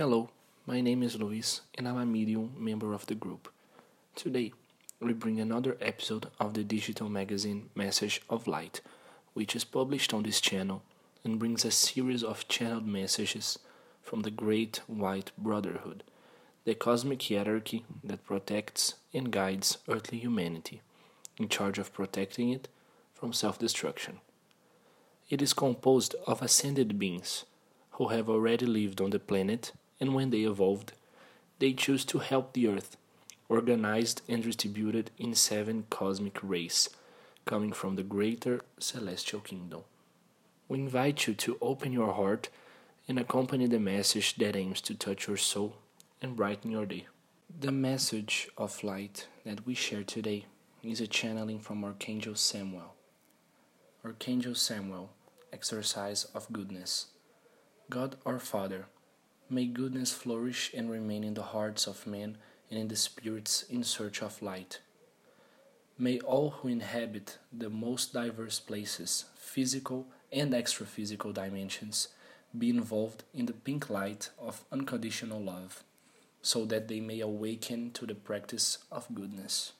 Hello, my name is Luis and I'm a medium member of the group. Today, we bring another episode of the digital magazine Message of Light, which is published on this channel and brings a series of channeled messages from the Great White Brotherhood, the cosmic hierarchy that protects and guides earthly humanity, in charge of protecting it from self destruction. It is composed of ascended beings who have already lived on the planet, and when they evolved, they chose to help the Earth, organized and distributed in seven cosmic rays, coming from the greater celestial kingdom. We invite you to open your heart and accompany the message that aims to touch your soul and brighten your day. The message of light that we share today is a channeling from Archangel Samuel. Archangel Samuel, exercise of goodness. God our Father, may goodness flourish and remain in the hearts of men and in the spirits in search of light. May all who inhabit the most diverse places, physical and extra physical dimensions, be involved in the pink light of unconditional love, so that they may awaken to the practice of goodness.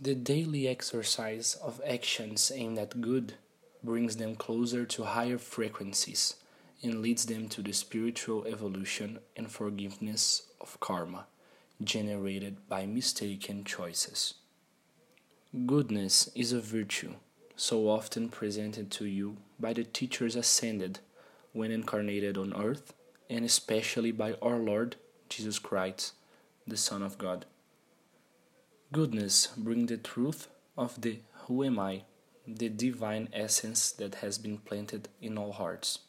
The daily exercise of actions aimed at good brings them closer to higher frequencies and leads them to the spiritual evolution and forgiveness of karma generated by mistaken choices. Goodness is a virtue so often presented to you by the teachers ascended when incarnated on earth, and especially by our Lord Jesus Christ, the Son of God. Goodness brings the truth of the Who am I, the divine essence that has been planted in all hearts.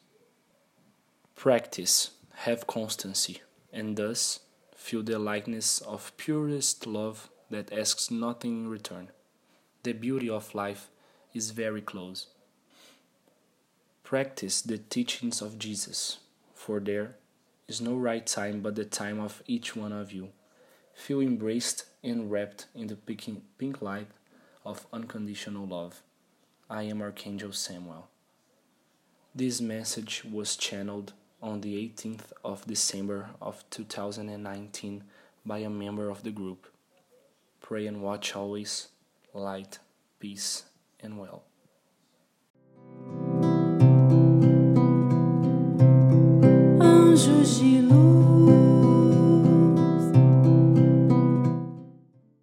Practice, have constancy, and thus feel the likeness of purest love that asks nothing in return. The beauty of life is very close. Practice the teachings of Jesus, for there is no right time but the time of each one of you. Feel embraced and wrapped in the pink light of unconditional love. I am Archangel Samuel. This message was channeled on the 18th of December of 2019 by a member of the group. Pray and watch always, light, peace, and well. Anjos